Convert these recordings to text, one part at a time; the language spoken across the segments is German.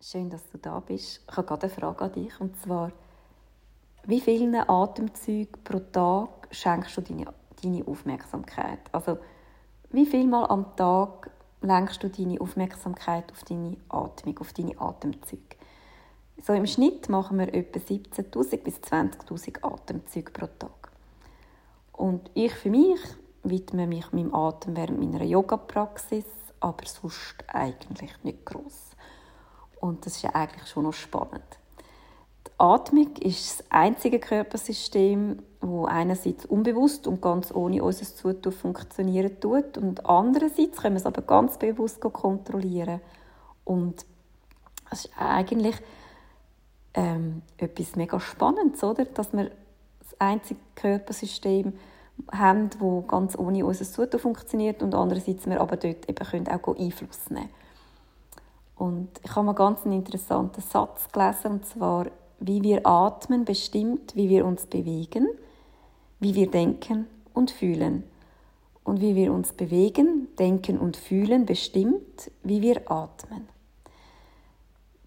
Schön, dass du da bist. Ich habe gerade eine Frage an dich. Und zwar, wie vielen Atemzügen pro Tag schenkst du deine, deine Aufmerksamkeit? Also, wie viel Mal am Tag lenkst du deine Aufmerksamkeit auf deine Atmung, auf deine Atemzüge? So im Schnitt machen wir etwa 17.000 bis 20.000 Atemzüge pro Tag. Und ich für mich widme mich meinem Atem während meiner Yoga-Praxis, aber sonst eigentlich nicht groß. Und das ist ja eigentlich schon noch spannend. Die Atmung ist das einzige Körpersystem, wo einerseits unbewusst und ganz ohne unser Zutun funktionieren tut und andererseits können wir es aber ganz bewusst kontrollieren. Und das ist eigentlich ähm, etwas mega Spannendes, oder? dass wir das einzige Körpersystem haben, wo ganz ohne unser Zutun funktioniert und andererseits wir aber dort eben auch Einfluss nehmen können. Und ich habe mal ganz einen interessanten Satz gelesen, und zwar, wie wir atmen bestimmt, wie wir uns bewegen, wie wir denken und fühlen. Und wie wir uns bewegen, denken und fühlen bestimmt, wie wir atmen.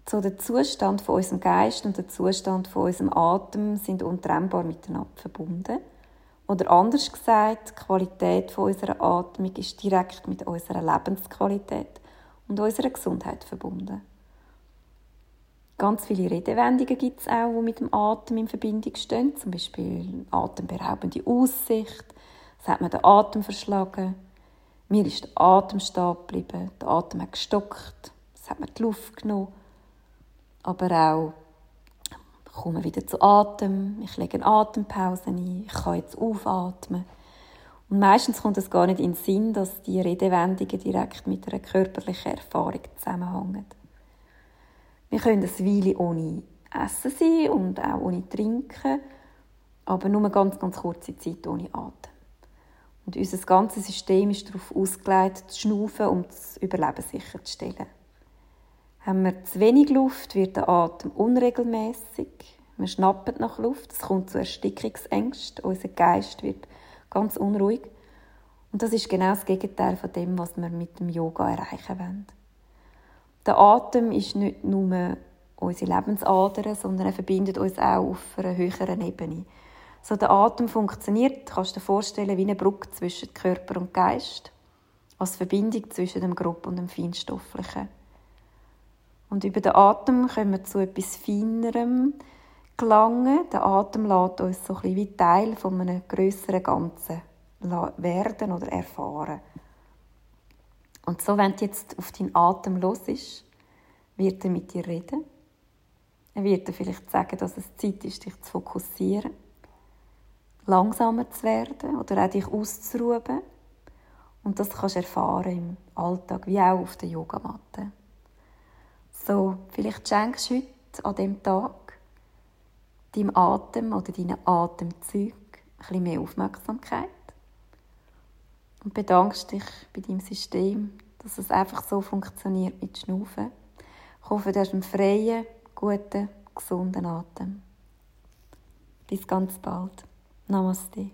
So der Zustand von unserem Geist und der Zustand von unserem Atem sind untrennbar miteinander verbunden. Oder anders gesagt, die Qualität von unserer Atmung ist direkt mit unserer Lebensqualität und unserer Gesundheit verbunden. Ganz viele Redewendungen gibt es auch, die mit dem Atem in Verbindung stehen. Zum Beispiel atemberaubende Aussicht, es hat mir den Atem verschlagen, mir ist der Atem stehen geblieben, der Atem hat gestockt, es hat mir die Luft genommen. Aber auch, ich komme wieder zu Atem, ich lege eine Atempause ein, ich kann jetzt aufatmen. Und meistens kommt es gar nicht in den Sinn, dass die Redewendungen direkt mit einer körperlichen Erfahrung zusammenhängen. Wir können eine Weile ohne Essen sein und auch ohne Trinken, aber nur eine ganz, ganz kurze Zeit ohne Atem. Und unser ganzes System ist darauf ausgelegt, zu schnaufen, um das Überleben sicherzustellen. Haben wir zu wenig Luft, wird der Atem unregelmäßig. Wir schnappen nach Luft, es kommt zu Erstickungsängsten, unser Geist wird ganz unruhig. Und das ist genau das Gegenteil von dem, was wir mit dem Yoga erreichen wollen. Der Atem ist nicht nur unsere Lebensader, sondern er verbindet uns auch auf einer höheren Ebene. So der Atem funktioniert, kannst du dir vorstellen, wie eine Brücke zwischen Körper und Geist, als Verbindung zwischen dem Grob und dem Feinstofflichen. Und über den Atem können wir zu etwas Feinerem, gelangen. Der Atem lässt uns so ein wie Teil von einem größeren Ganzen werden oder erfahren. Und so, wenn du jetzt auf deinen Atem los ist, wird er mit dir reden. Er wird dir vielleicht sagen, dass es Zeit ist, dich zu fokussieren, langsamer zu werden oder auch dich auszuruhen. Und das kannst du erfahren im Alltag, wie auch auf der Yogamatte. So, vielleicht schenkst du heute an diesem Tag deinem Atem oder deinen Atemzügen ein bisschen mehr Aufmerksamkeit und bedankst dich bei deinem System, dass es einfach so funktioniert mit Schnaufen. Ich hoffe, du hast einen freien, guten, gesunden Atem. Bis ganz bald. Namaste.